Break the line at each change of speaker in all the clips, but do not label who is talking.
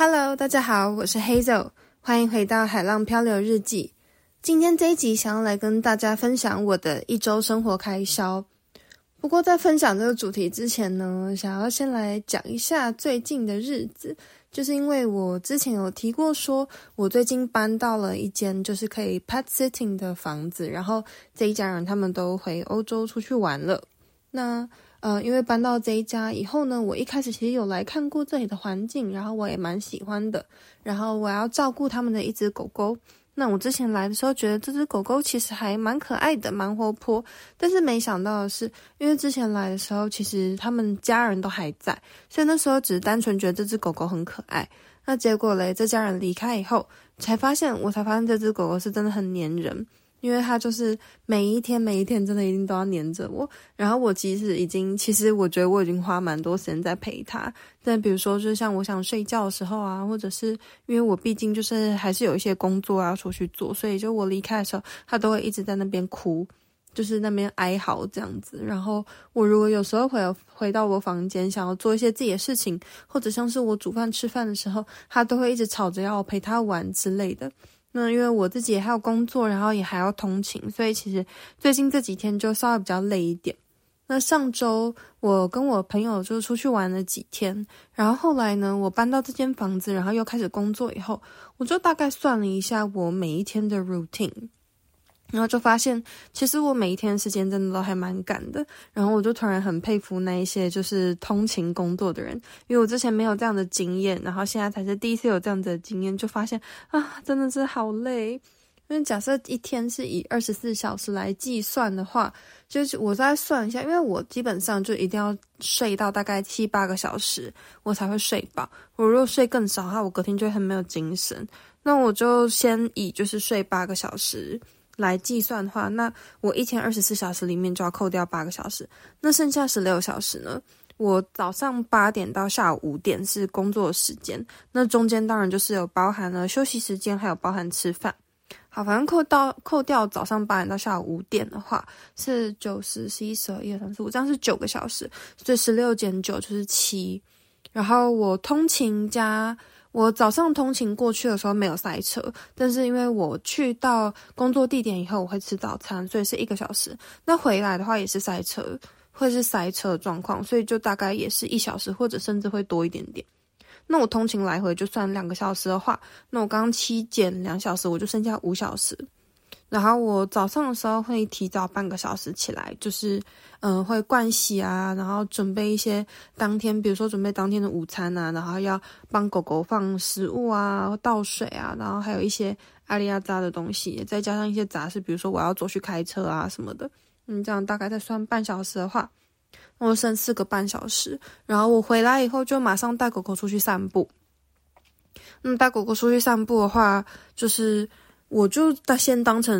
Hello，大家好，我是 Hazel，欢迎回到海浪漂流日记。今天这一集想要来跟大家分享我的一周生活开销。不过在分享这个主题之前呢，想要先来讲一下最近的日子，就是因为我之前有提过说，我最近搬到了一间就是可以 pet sitting 的房子，然后这一家人他们都回欧洲出去玩了。那呃，因为搬到这一家以后呢，我一开始其实有来看过这里的环境，然后我也蛮喜欢的。然后我要照顾他们的一只狗狗。那我之前来的时候，觉得这只狗狗其实还蛮可爱的，蛮活泼。但是没想到的是，因为之前来的时候，其实他们家人都还在，所以那时候只是单纯觉得这只狗狗很可爱。那结果嘞，这家人离开以后，才发现，我才发现这只狗狗是真的很黏人。因为他就是每一天每一天真的一定都要黏着我，然后我其实已经，其实我觉得我已经花蛮多时间在陪他。但比如说，就像我想睡觉的时候啊，或者是因为我毕竟就是还是有一些工作要出去做，所以就我离开的时候，他都会一直在那边哭，就是那边哀嚎这样子。然后我如果有时候回回到我房间，想要做一些自己的事情，或者像是我煮饭吃饭的时候，他都会一直吵着要陪他玩之类的。那因为我自己还有工作，然后也还要通勤，所以其实最近这几天就稍微比较累一点。那上周我跟我朋友就出去玩了几天，然后后来呢，我搬到这间房子，然后又开始工作以后，我就大概算了一下我每一天的 routine。然后就发现，其实我每一天时间真的都还蛮赶的。然后我就突然很佩服那一些就是通勤工作的人，因为我之前没有这样的经验，然后现在才是第一次有这样的经验，就发现啊，真的是好累。因为假设一天是以二十四小时来计算的话，就是我再算一下，因为我基本上就一定要睡到大概七八个小时，我才会睡饱。我如果睡更少的话，我隔天就会很没有精神。那我就先以就是睡八个小时。来计算的话，那我一天二十四小时里面就要扣掉八个小时，那剩下十六小时呢？我早上八点到下午五点是工作时间，那中间当然就是有包含了休息时间，还有包含吃饭。好，反正扣到扣掉早上八点到下午五点的话，是九十、十一、十二、一二、三四五，这样是九个小时，所以十六减九就是七。然后我通勤加。我早上通勤过去的时候没有塞车，但是因为我去到工作地点以后，我会吃早餐，所以是一个小时。那回来的话也是塞车，会是塞车状况，所以就大概也是一小时，或者甚至会多一点点。那我通勤来回就算两个小时的话，那我刚刚七减两小时，我就剩下五小时。然后我早上的时候会提早半个小时起来，就是嗯、呃、会盥洗啊，然后准备一些当天，比如说准备当天的午餐啊，然后要帮狗狗放食物啊、倒水啊，然后还有一些阿里亚扎的东西，再加上一些杂事，比如说我要走去开车啊什么的。嗯，这样大概再算半小时的话，我剩四个半小时。然后我回来以后就马上带狗狗出去散步。那么带狗狗出去散步的话，就是。我就先当成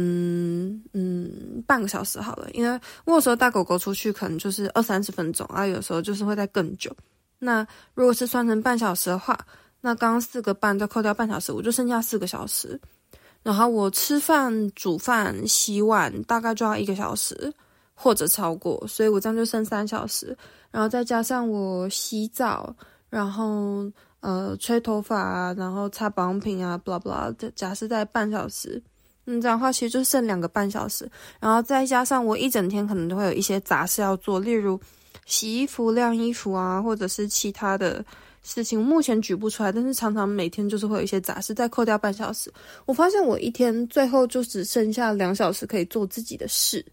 嗯半个小时好了，因为我有时候带狗狗出去可能就是二三十分钟啊，有时候就是会在更久。那如果是算成半小时的话，那刚刚四个半再扣掉半小时，我就剩下四个小时。然后我吃饭、煮饭、洗碗大概就要一个小时或者超过，所以我这样就剩三小时。然后再加上我洗澡，然后。呃，吹头发啊，然后擦保养品啊，blah blah，假设在半小时，嗯，这样的话其实就剩两个半小时，然后再加上我一整天可能都会有一些杂事要做，例如洗衣服、晾衣服啊，或者是其他的事情，目前举不出来，但是常常每天就是会有一些杂事，再扣掉半小时，我发现我一天最后就只剩下两小时可以做自己的事。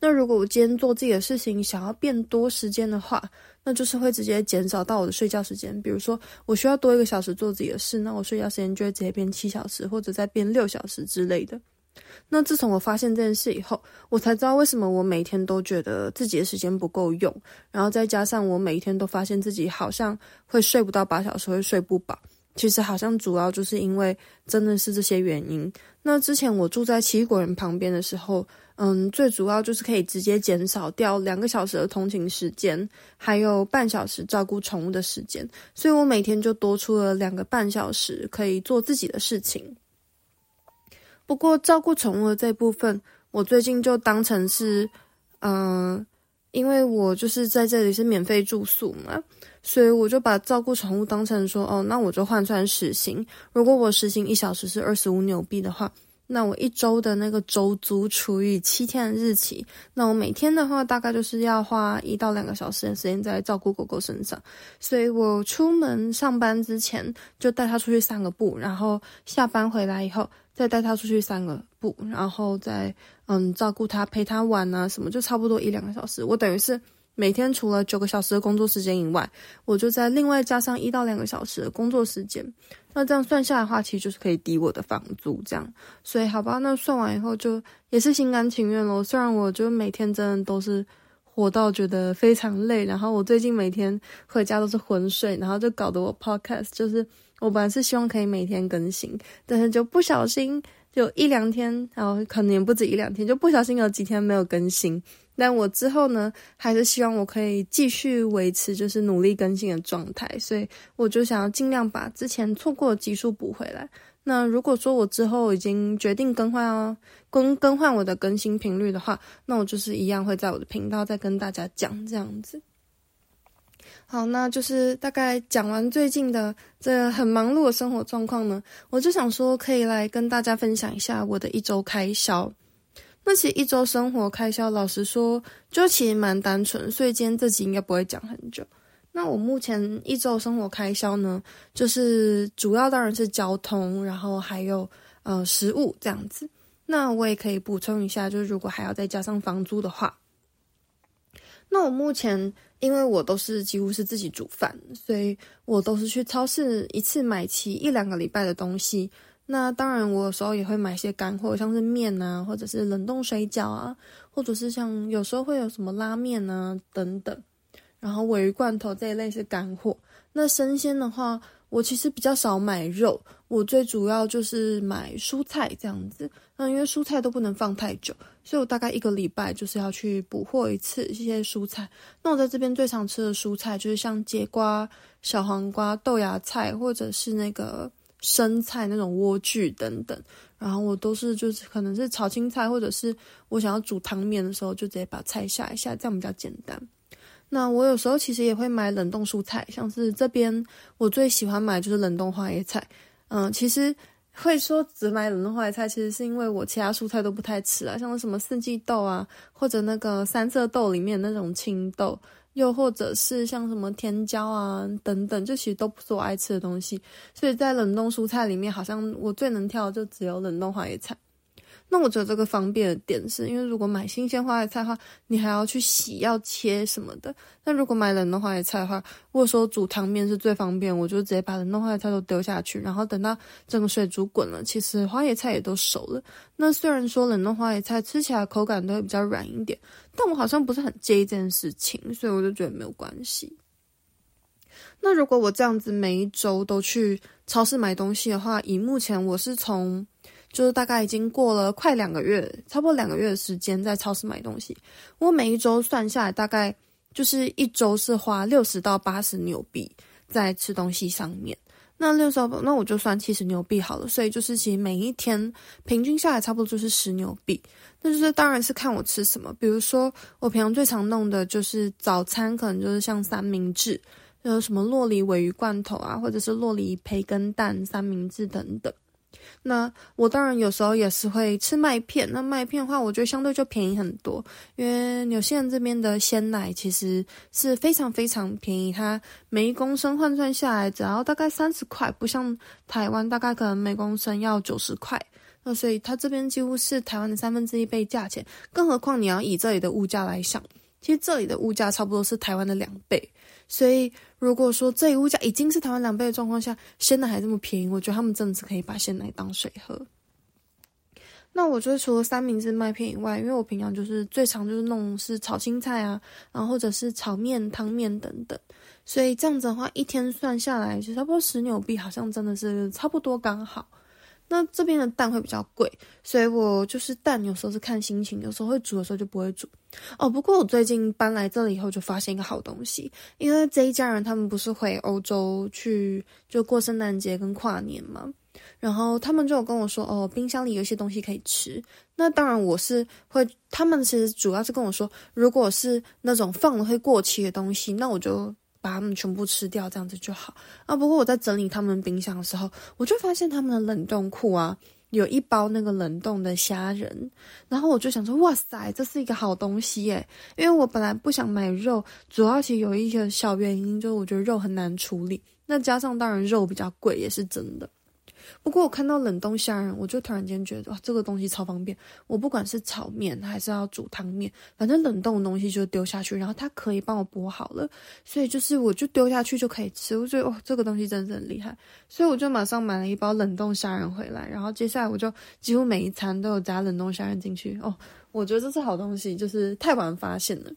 那如果我今天做自己的事情想要变多时间的话，那就是会直接减少到我的睡觉时间。比如说，我需要多一个小时做自己的事，那我睡觉时间就会直接变七小时，或者再变六小时之类的。那自从我发现这件事以后，我才知道为什么我每天都觉得自己的时间不够用，然后再加上我每天都发现自己好像会睡不到八小时，会睡不饱。其实好像主要就是因为真的是这些原因。那之前我住在奇异果园旁边的时候，嗯，最主要就是可以直接减少掉两个小时的通勤时间，还有半小时照顾宠物的时间，所以我每天就多出了两个半小时可以做自己的事情。不过照顾宠物的这部分，我最近就当成是，嗯，因为我就是在这里是免费住宿嘛。所以我就把照顾宠物当成说，哦，那我就换算时薪。如果我时薪一小时是二十五纽币的话，那我一周的那个周租除以七天的日期，那我每天的话大概就是要花一到两个小时的时间在照顾狗狗身上。所以我出门上班之前就带它出去散个步，然后下班回来以后再带它出去散个步，然后再嗯照顾它、陪它玩啊什么，就差不多一两个小时。我等于是。每天除了九个小时的工作时间以外，我就在另外加上一到两个小时的工作时间。那这样算下来的话，其实就是可以抵我的房租这样。所以好吧，那算完以后就也是心甘情愿咯。虽然我就每天真的都是活到觉得非常累，然后我最近每天回家都是昏睡，然后就搞得我 podcast 就是我本来是希望可以每天更新，但是就不小心就一两天，然后可能也不止一两天，就不小心有几天没有更新。但我之后呢，还是希望我可以继续维持，就是努力更新的状态，所以我就想要尽量把之前错过的集数补回来。那如果说我之后已经决定更换哦，更更换我的更新频率的话，那我就是一样会在我的频道再跟大家讲这样子。好，那就是大概讲完最近的这很忙碌的生活状况呢，我就想说可以来跟大家分享一下我的一周开销。那其实一周生活开销，老实说，就其实蛮单纯，所以今天这集应该不会讲很久。那我目前一周生活开销呢，就是主要当然是交通，然后还有呃食物这样子。那我也可以补充一下，就是如果还要再加上房租的话，那我目前因为我都是几乎是自己煮饭，所以我都是去超市一次买齐一两个礼拜的东西。那当然，我有时候也会买一些干货，像是面啊，或者是冷冻水饺啊，或者是像有时候会有什么拉面啊等等。然后鮪鱼罐头这一类是干货。那生鲜的话，我其实比较少买肉，我最主要就是买蔬菜这样子。那因为蔬菜都不能放太久，所以我大概一个礼拜就是要去补货一次这些蔬菜。那我在这边最常吃的蔬菜就是像节瓜、小黄瓜、豆芽菜，或者是那个。生菜那种莴苣等等，然后我都是就是可能是炒青菜，或者是我想要煮汤面的时候，就直接把菜下一下，这样比较简单。那我有时候其实也会买冷冻蔬菜，像是这边我最喜欢买就是冷冻花椰菜。嗯，其实会说只买冷冻花椰菜，其实是因为我其他蔬菜都不太吃啊，像什么四季豆啊，或者那个三色豆里面那种青豆。又或者是像什么甜椒啊等等，这其实都不是我爱吃的东西，所以在冷冻蔬菜里面，好像我最能挑的就只有冷冻花椰菜。那我觉得这个方便的点是，因为如果买新鲜花椰菜的话，你还要去洗、要切什么的。那如果买冷冻花椰菜的话，如果说煮汤面是最方便，我就直接把冷冻花椰菜都丢下去，然后等到整个水煮滚了，其实花椰菜也都熟了。那虽然说冷冻花椰菜吃起来口感都会比较软一点，但我好像不是很介意这件事情，所以我就觉得没有关系。那如果我这样子每一周都去超市买东西的话，以目前我是从就是大概已经过了快两个月，差不多两个月的时间在超市买东西。我每一周算下来，大概就是一周是花六十到八十纽币在吃东西上面。那六十，那我就算七十纽币好了。所以就是其实每一天平均下来差不多就是十纽币。那就是当然是看我吃什么，比如说我平常最常弄的就是早餐，可能就是像三明治，有什么洛梨尾鱼罐头啊，或者是洛梨培根蛋三明治等等。那我当然有时候也是会吃麦片，那麦片的话，我觉得相对就便宜很多，因为纽西兰这边的鲜奶其实是非常非常便宜，它每一公升换算下来只要大概三十块，不像台湾大概可能每公升要九十块，那所以它这边几乎是台湾的三分之一倍价钱，更何况你要以这里的物价来想，其实这里的物价差不多是台湾的两倍。所以，如果说这一物价已经是台湾两倍的状况下，鲜奶还这么便宜，我觉得他们真的是可以把鲜奶当水喝。那我觉得除了三明治麦片以外，因为我平常就是最常就是弄是炒青菜啊，然后或者是炒面、汤面等等，所以这样子的话，一天算下来就差不多十纽币，好像真的是差不多刚好。那这边的蛋会比较贵，所以我就是蛋有时候是看心情，有时候会煮的时候就不会煮。哦，不过我最近搬来这里以后就发现一个好东西，因为这一家人他们不是回欧洲去就过圣诞节跟跨年嘛，然后他们就有跟我说，哦，冰箱里有一些东西可以吃。那当然我是会，他们其实主要是跟我说，如果是那种放了会过期的东西，那我就把它们全部吃掉，这样子就好啊。不过我在整理他们冰箱的时候，我就发现他们的冷冻库啊，有一包那个冷冻的虾仁，然后我就想说，哇塞，这是一个好东西耶！因为我本来不想买肉，主要其实有一个小原因，就是我觉得肉很难处理，那加上当然肉比较贵，也是真的。不过我看到冷冻虾仁，我就突然间觉得哇，这个东西超方便。我不管是炒面还是要煮汤面，反正冷冻的东西就丢下去，然后它可以帮我剥好了，所以就是我就丢下去就可以吃。我觉得哇，这个东西真的很厉害，所以我就马上买了一包冷冻虾仁回来，然后接下来我就几乎每一餐都有加冷冻虾仁进去。哦，我觉得这是好东西，就是太晚发现了。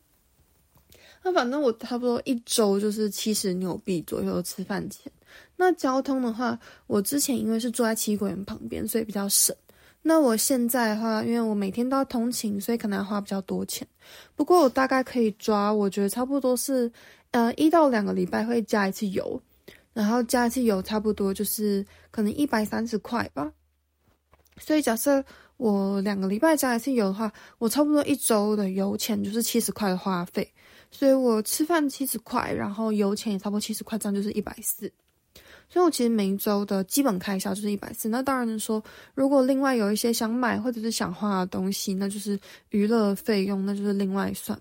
那反正我差不多一周就是七十纽币左右吃饭钱。那交通的话，我之前因为是住在七果园旁边，所以比较省。那我现在的话，因为我每天都要通勤，所以可能要花比较多钱。不过我大概可以抓，我觉得差不多是，呃，一到两个礼拜会加一次油，然后加一次油差不多就是可能一百三十块吧。所以假设我两个礼拜加一次油的话，我差不多一周的油钱就是七十块的花费。所以我吃饭七十块，然后油钱也差不多七十块，这样就是一百四。所以我其实每一周的基本开销就是一百四。那当然说，如果另外有一些想买或者是想花的东西，那就是娱乐费用，那就是另外算。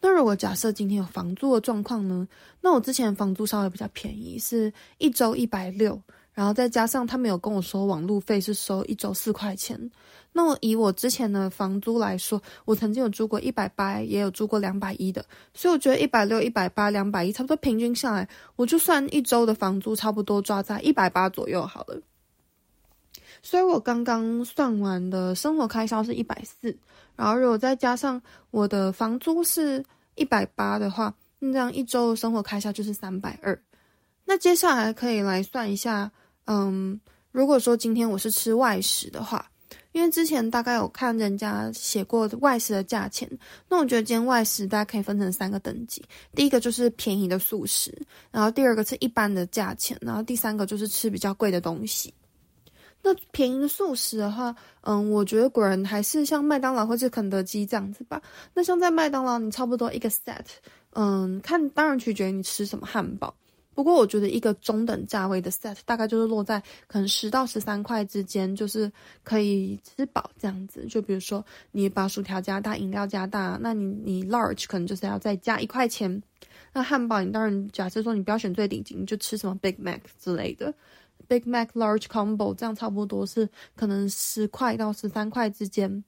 那如果假设今天有房租的状况呢？那我之前房租稍微比较便宜，是一周一百六。然后再加上他们有跟我说网路费是收一周四块钱，那我以我之前的房租来说，我曾经有住过一百八，也有住过两百一的，所以我觉得一百六、一百八、两百一，差不多平均下来，我就算一周的房租差不多抓在一百八左右好了。所以我刚刚算完的生活开销是一百四，然后如果再加上我的房租是一百八的话，那这样一周的生活开销就是三百二。那接下来可以来算一下。嗯，如果说今天我是吃外食的话，因为之前大概有看人家写过外食的价钱，那我觉得今天外食大家可以分成三个等级，第一个就是便宜的速食，然后第二个是一般的价钱，然后第三个就是吃比较贵的东西。那便宜的速食的话，嗯，我觉得果然还是像麦当劳或者肯德基这样子吧。那像在麦当劳，你差不多一个 set，嗯，看当然取决于你吃什么汉堡。不过我觉得一个中等价位的 set 大概就是落在可能十到十三块之间，就是可以吃饱这样子。就比如说你把薯条加大，饮料加大，那你你 large 可能就是要再加一块钱。那汉堡你当然假设说你不要选最顶级，你就吃什么 Big Mac 之类的，Big Mac large combo 这样差不多是可能十块到十三块之间。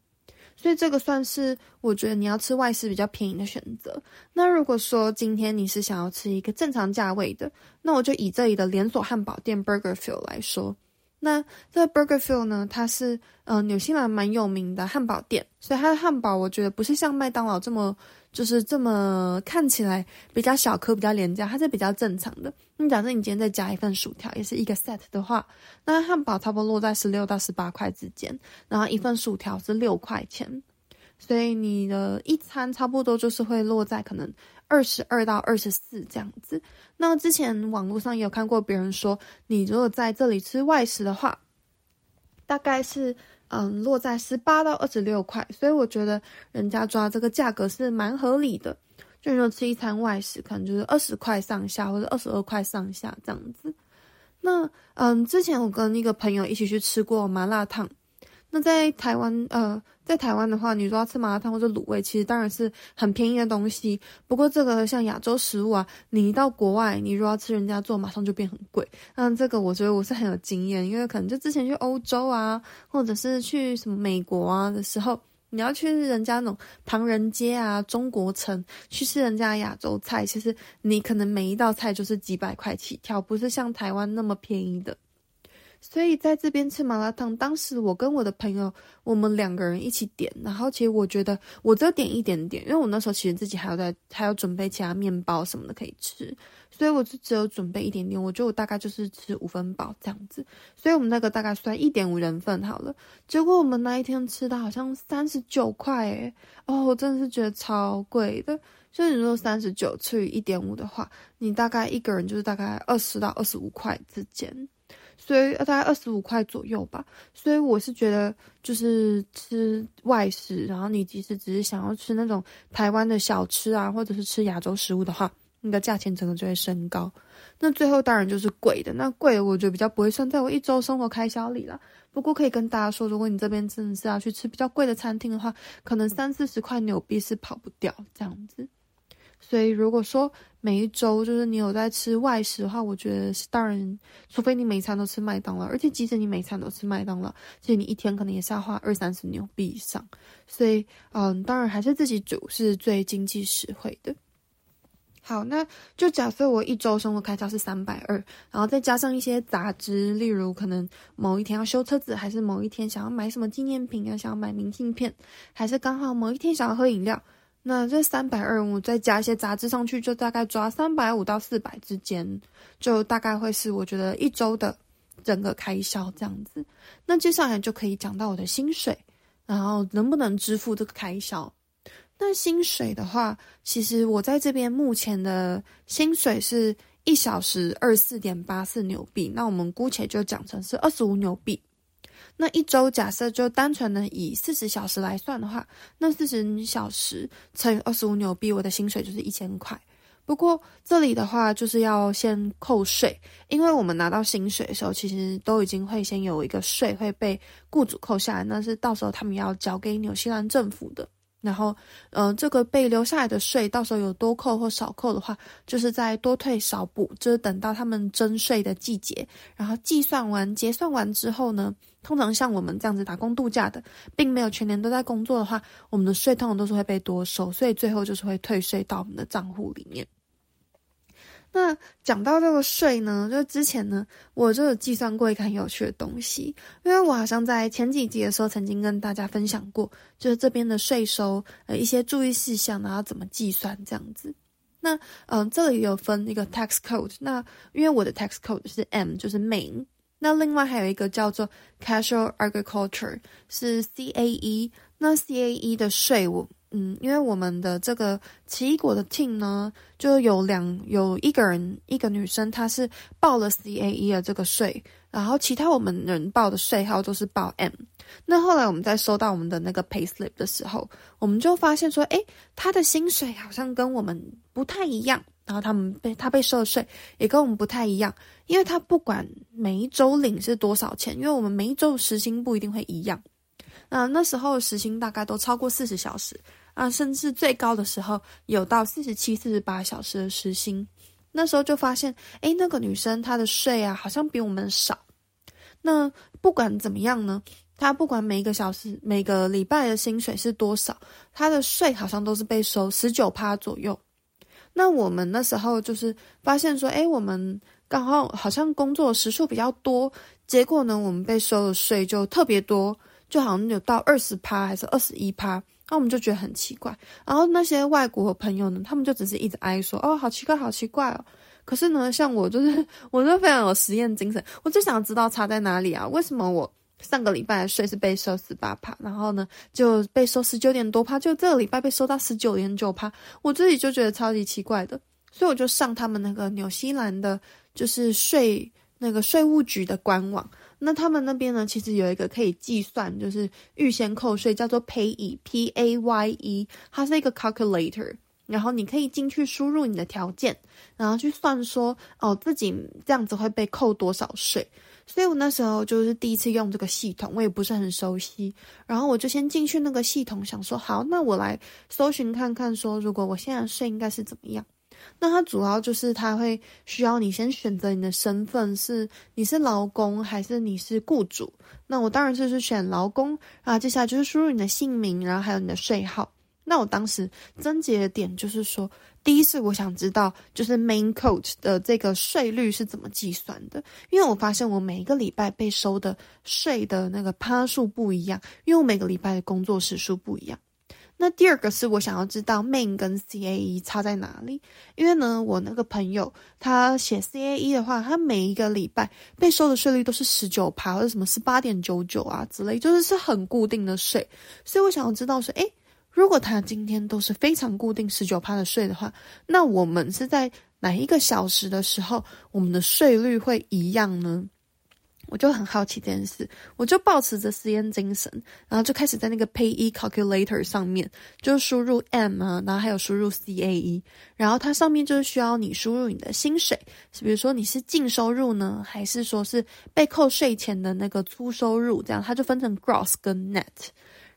所以这个算是我觉得你要吃外食比较便宜的选择。那如果说今天你是想要吃一个正常价位的，那我就以这里的连锁汉堡店 Burger f i e l 来说。那这个 Burgerfield 呢，它是呃纽西兰蛮有名的汉堡店，所以它的汉堡我觉得不是像麦当劳这么。就是这么看起来比较小颗、比较廉价，它是比较正常的。那假设你今天再加一份薯条，也是一个 set 的话，那汉堡差不多落在十六到十八块之间，然后一份薯条是六块钱，所以你的一餐差不多就是会落在可能二十二到二十四这样子。那之前网络上也有看过别人说，你如果在这里吃外食的话，大概是。嗯，落在十八到二十六块，所以我觉得人家抓这个价格是蛮合理的。就你说吃一餐外食，可能就是二十块上下，或者二十二块上下这样子。那嗯，之前我跟一个朋友一起去吃过麻辣烫。那在台湾，呃，在台湾的话，你说要吃麻辣烫或者卤味，其实当然是很便宜的东西。不过这个像亚洲食物啊，你一到国外，你如果要吃人家做，马上就变很贵。那这个我觉得我是很有经验，因为可能就之前去欧洲啊，或者是去什么美国啊的时候，你要去人家那种唐人街啊、中国城去吃人家亚洲菜，其实你可能每一道菜就是几百块起跳，不是像台湾那么便宜的。所以在这边吃麻辣烫，当时我跟我的朋友，我们两个人一起点，然后其实我觉得我只有点一点点，因为我那时候其实自己还要在还要准备其他面包什么的可以吃，所以我就只有准备一点点，我觉得我大概就是吃五分饱这样子，所以我们那个大概算一点五人份好了。结果我们那一天吃的好像三十九块诶，哦，我真的是觉得超贵的。所以你说三十九除以一点五的话，你大概一个人就是大概二十到二十五块之间。所以大概二十五块左右吧，所以我是觉得就是吃外食，然后你即使只是想要吃那种台湾的小吃啊，或者是吃亚洲食物的话，那个价钱整个就会升高。那最后当然就是贵的，那贵的我觉得比较不会算在我一周生活开销里了。不过可以跟大家说，如果你这边真的是要去吃比较贵的餐厅的话，可能三四十块纽币是跑不掉这样子。所以如果说每一周就是你有在吃外食的话，我觉得是当然，除非你每餐都吃麦当劳，而且即使你每餐都吃麦当劳，其实你一天可能也是要花二三十纽币以上。所以，嗯，当然还是自己煮是最经济实惠的。好，那就假设我一周生活开销是三百二，然后再加上一些杂支，例如可能某一天要修车子，还是某一天想要买什么纪念品啊，想要买明信片，还是刚好某一天想要喝饮料，那这三百二我再加一些杂支上去，就大概抓三百五到四百之间，就大概会是我觉得一周的整个开销这样子。那接下来就可以讲到我的薪水，然后能不能支付这个开销。那薪水的话，其实我在这边目前的薪水是一小时二十四点八四纽币，那我们姑且就讲成是二十五纽币。那一周假设就单纯的以四十小时来算的话，那四十小时乘以二十五纽币，我的薪水就是一千块。不过这里的话就是要先扣税，因为我们拿到薪水的时候，其实都已经会先有一个税会被雇主扣下来，那是到时候他们要交给纽西兰政府的。然后，嗯、呃，这个被留下来的税，到时候有多扣或少扣的话，就是在多退少补，就是等到他们征税的季节，然后计算完、结算完之后呢，通常像我们这样子打工度假的，并没有全年都在工作的话，我们的税通常都是会被多收，所以最后就是会退税到我们的账户里面。那讲到这个税呢，就之前呢，我就有计算过一个很有趣的东西，因为我好像在前几集的时候曾经跟大家分享过，就是这边的税收呃一些注意事项，然后怎么计算这样子。那嗯、这里有分一个 tax code，那因为我的 tax code 是 M，就是 main，那另外还有一个叫做 casual agriculture，是 CAE，那 CAE 的税务。嗯，因为我们的这个奇异果的 team 呢，就有两有一个人，一个女生，她是报了 CAE 的这个税，然后其他我们人报的税号都是报 M。那后来我们在收到我们的那个 payslip 的时候，我们就发现说，诶，她的薪水好像跟我们不太一样，然后他们被他被收的税也跟我们不太一样，因为他不管每一周领是多少钱，因为我们每一周时薪不一定会一样。那那时候时薪大概都超过四十小时。啊，甚至最高的时候有到四十七、四十八小时的时薪，那时候就发现，诶，那个女生她的税啊，好像比我们少。那不管怎么样呢，她不管每一个小时、每个礼拜的薪水是多少，她的税好像都是被收十九趴左右。那我们那时候就是发现说，诶，我们刚好好像工作时数比较多，结果呢，我们被收的税就特别多，就好像有到二十趴还是二十一趴。那我们就觉得很奇怪，然后那些外国朋友呢，他们就只是一直哀说：“哦，好奇怪，好奇怪哦。”可是呢，像我就是，我就非常有实验精神，我就想知道差在哪里啊？为什么我上个礼拜的税是被收十八趴，然后呢就被收十九点多趴，就这个礼拜被收到十九点九趴，我自己就觉得超级奇怪的，所以我就上他们那个纽西兰的，就是税那个税务局的官网。那他们那边呢，其实有一个可以计算，就是预先扣税，叫做 Paye，P A Y E，它是一个 calculator，然后你可以进去输入你的条件，然后去算说，哦，自己这样子会被扣多少税。所以我那时候就是第一次用这个系统，我也不是很熟悉，然后我就先进去那个系统，想说，好，那我来搜寻看看，说如果我现在税应该是怎么样。那它主要就是它会需要你先选择你的身份是你是劳工还是你是雇主。那我当然就是选劳工，啊接下来就是输入你的姓名，然后还有你的税号。那我当时症结的点就是说，第一是我想知道就是 main code 的这个税率是怎么计算的，因为我发现我每一个礼拜被收的税的那个趴数不一样，因为我每个礼拜的工作时数不一样。那第二个是我想要知道 main 跟 CAE 差在哪里，因为呢，我那个朋友他写 CAE 的话，他每一个礼拜被收的税率都是十九趴或者什么十八点九九啊之类，就是是很固定的税，所以我想要知道说，诶，如果他今天都是非常固定十九趴的税的话，那我们是在哪一个小时的时候，我们的税率会一样呢？我就很好奇这件事，我就抱持着实验精神，然后就开始在那个 PAYE Calculator 上面就输入 M 啊，然后还有输入 CAE，然后它上面就是需要你输入你的薪水，是比如说你是净收入呢，还是说是被扣税前的那个粗收入，这样它就分成 Gross 跟 Net，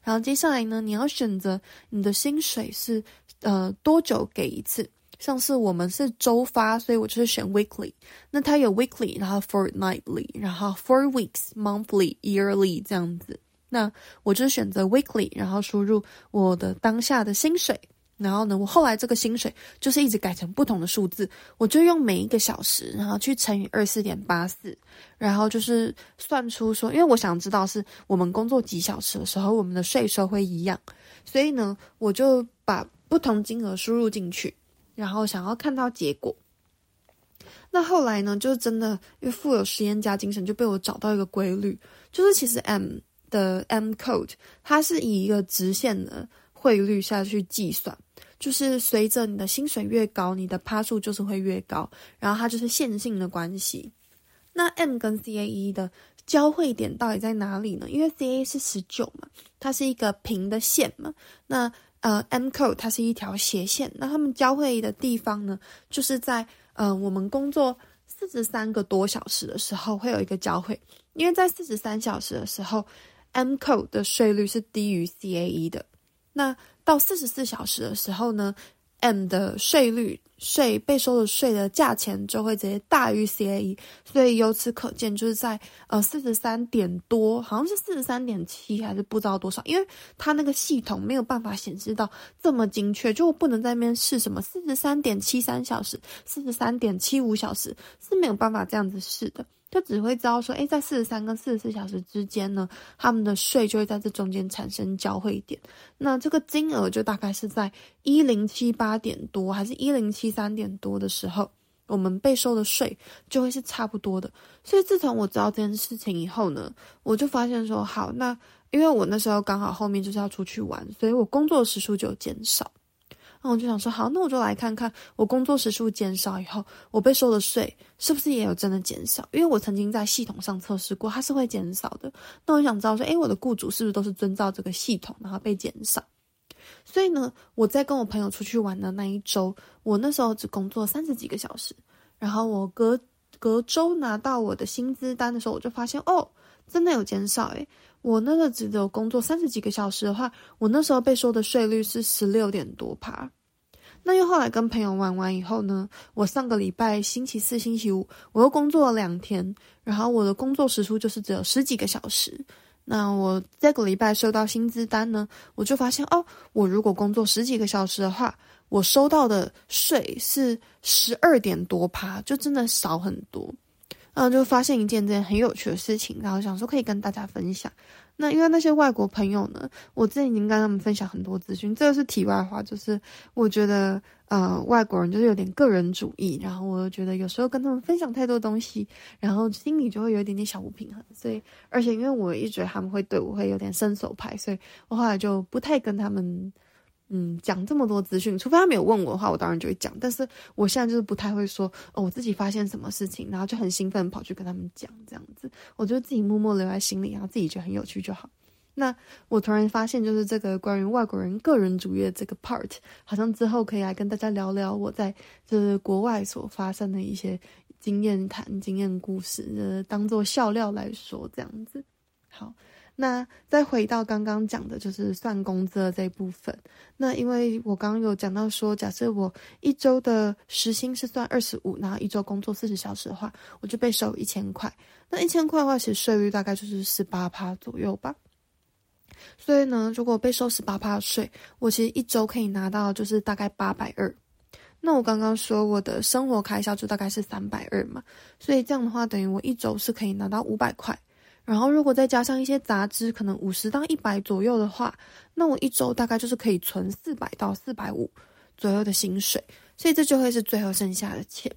然后接下来呢，你要选择你的薪水是呃多久给一次。像是我们是周发，所以我就是选 weekly。那它有 weekly，然后 fortnightly，然后 four weeks、monthly、yearly 这样子。那我就选择 weekly，然后输入我的当下的薪水。然后呢，我后来这个薪水就是一直改成不同的数字，我就用每一个小时，然后去乘以二四点八四，然后就是算出说，因为我想知道是我们工作几小时的时候，我们的税收会一样。所以呢，我就把不同金额输入进去。然后想要看到结果，那后来呢，就是真的，因为富有实验家精神，就被我找到一个规律，就是其实 M 的 M code 它是以一个直线的汇率下去计算，就是随着你的薪水越高，你的趴数就是会越高，然后它就是线性的关系。那 M 跟 CAE 的交汇点到底在哪里呢？因为 CAE 是十九嘛，它是一个平的线嘛，那。呃，M code 它是一条斜线，那他们交汇的地方呢，就是在呃我们工作四十三个多小时的时候会有一个交汇，因为在四十三小时的时候，M code 的税率是低于 CAE 的，那到四十四小时的时候呢，M 的税率。税被收的税的价钱就会直接大于 CAE，所以由此可见，就是在呃四十三点多，好像是四十三点七还是不知道多少，因为它那个系统没有办法显示到这么精确，就不能在那边试什么四十三点七三小时、四十三点七五小时是没有办法这样子试的。就只会知道说，诶，在四十三跟四十四小时之间呢，他们的税就会在这中间产生交汇点。那这个金额就大概是在一零七八点多，还是一零七三点多的时候，我们被收的税就会是差不多的。所以自从我知道这件事情以后呢，我就发现说，好，那因为我那时候刚好后面就是要出去玩，所以我工作时数就减少。那我就想说，好，那我就来看看我工作时数减少以后，我被收的税是不是也有真的减少？因为我曾经在系统上测试过，它是会减少的。那我想知道说，诶，我的雇主是不是都是遵照这个系统，然后被减少？所以呢，我在跟我朋友出去玩的那一周，我那时候只工作三十几个小时，然后我隔隔周拿到我的薪资单的时候，我就发现，哦，真的有减少，诶。我那个只有工作三十几个小时的话，我那时候被收的税率是十六点多趴。那又后来跟朋友玩完以后呢，我上个礼拜星期四、星期五我又工作了两天，然后我的工作时数就是只有十几个小时。那我这个礼拜收到薪资单呢，我就发现哦，我如果工作十几个小时的话，我收到的税是十二点多趴，就真的少很多。嗯，就发现一件件很有趣的事情，然后想说可以跟大家分享。那因为那些外国朋友呢，我之前已经跟他们分享很多资讯，这个是题外话。就是我觉得，呃，外国人就是有点个人主义，然后我又觉得有时候跟他们分享太多东西，然后心里就会有一点点小不平衡。所以，而且因为我一直他们会对我会有点伸手牌，所以我后来就不太跟他们。嗯，讲这么多资讯，除非他没有问我的话，我当然就会讲。但是我现在就是不太会说哦，我自己发现什么事情，然后就很兴奋跑去跟他们讲这样子。我就自己默默留在心里，然后自己觉得很有趣就好。那我突然发现，就是这个关于外国人个人主义的这个 part，好像之后可以来跟大家聊聊我在就是国外所发生的一些经验谈、经验故事，呃，当做笑料来说这样子。好。那再回到刚刚讲的，就是算工资的这一部分。那因为我刚刚有讲到说，假设我一周的时薪是算二十五，然后一周工作四十小时的话，我就被收一千块。那一千块的话，其实税率大概就是十八趴左右吧。所以呢，如果被收十八趴的税，我其实一周可以拿到就是大概八百二。那我刚刚说我的生活开销就大概是三百二嘛，所以这样的话，等于我一周是可以拿到五百块。然后，如果再加上一些杂支，可能五十到一百左右的话，那我一周大概就是可以存四百到四百五左右的薪水，所以这就会是最后剩下的钱。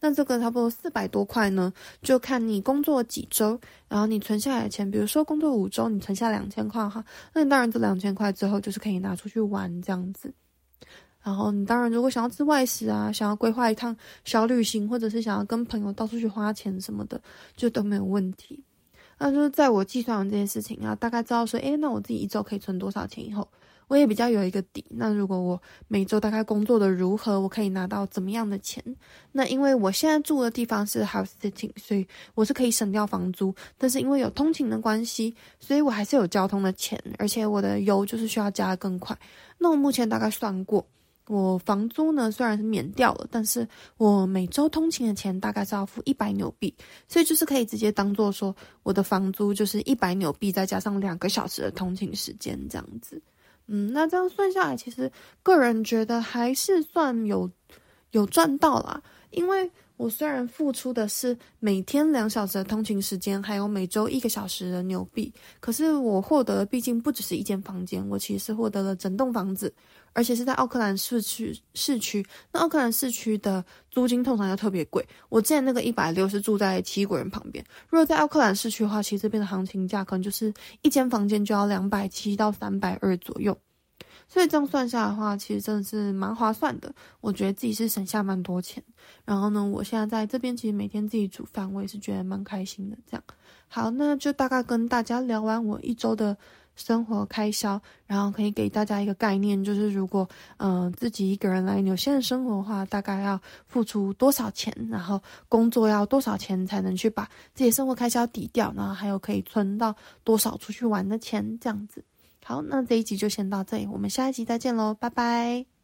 那这个差不多四百多块呢，就看你工作几周，然后你存下来的钱，比如说工作五周，你存下两千块哈，那你当然这两千块之后就是可以拿出去玩这样子。然后你当然如果想要吃外食啊，想要规划一趟小旅行，或者是想要跟朋友到处去花钱什么的，就都没有问题。那就是在我计算完这件事情啊，大概知道说，诶，那我自己一周可以存多少钱以后，我也比较有一个底。那如果我每周大概工作的如何，我可以拿到怎么样的钱？那因为我现在住的地方是 house sitting，所以我是可以省掉房租。但是因为有通勤的关系，所以我还是有交通的钱，而且我的油就是需要加的更快。那我目前大概算过，我房租呢虽然是免掉了，但是我每周通勤的钱大概是要付一百纽币，所以就是可以直接当做说我的房租就是一百纽币，再加上两个小时的通勤时间这样子。嗯，那这样算下来，其实个人觉得还是算有有赚到啦。因为我虽然付出的是每天两小时的通勤时间，还有每周一个小时的纽币，可是我获得的毕竟不只是一间房间，我其实获得了整栋房子，而且是在奥克兰市区市区。那奥克兰市区的租金通常又特别贵，我之前那个一百六是住在奇异果园旁边。如果在奥克兰市区的话，其实这边的行情价可能就是一间房间就要两百七到三百二左右。所以这样算下来的话，其实真的是蛮划算的。我觉得自己是省下蛮多钱。然后呢，我现在在这边其实每天自己煮饭，我也是觉得蛮开心的。这样，好，那就大概跟大家聊完我一周的生活开销，然后可以给大家一个概念，就是如果嗯、自己一个人来纽西兰生活的话，大概要付出多少钱，然后工作要多少钱才能去把自己生活开销抵掉，然后还有可以存到多少出去玩的钱，这样子。好，那这一集就先到这里，我们下一集再见喽，拜拜。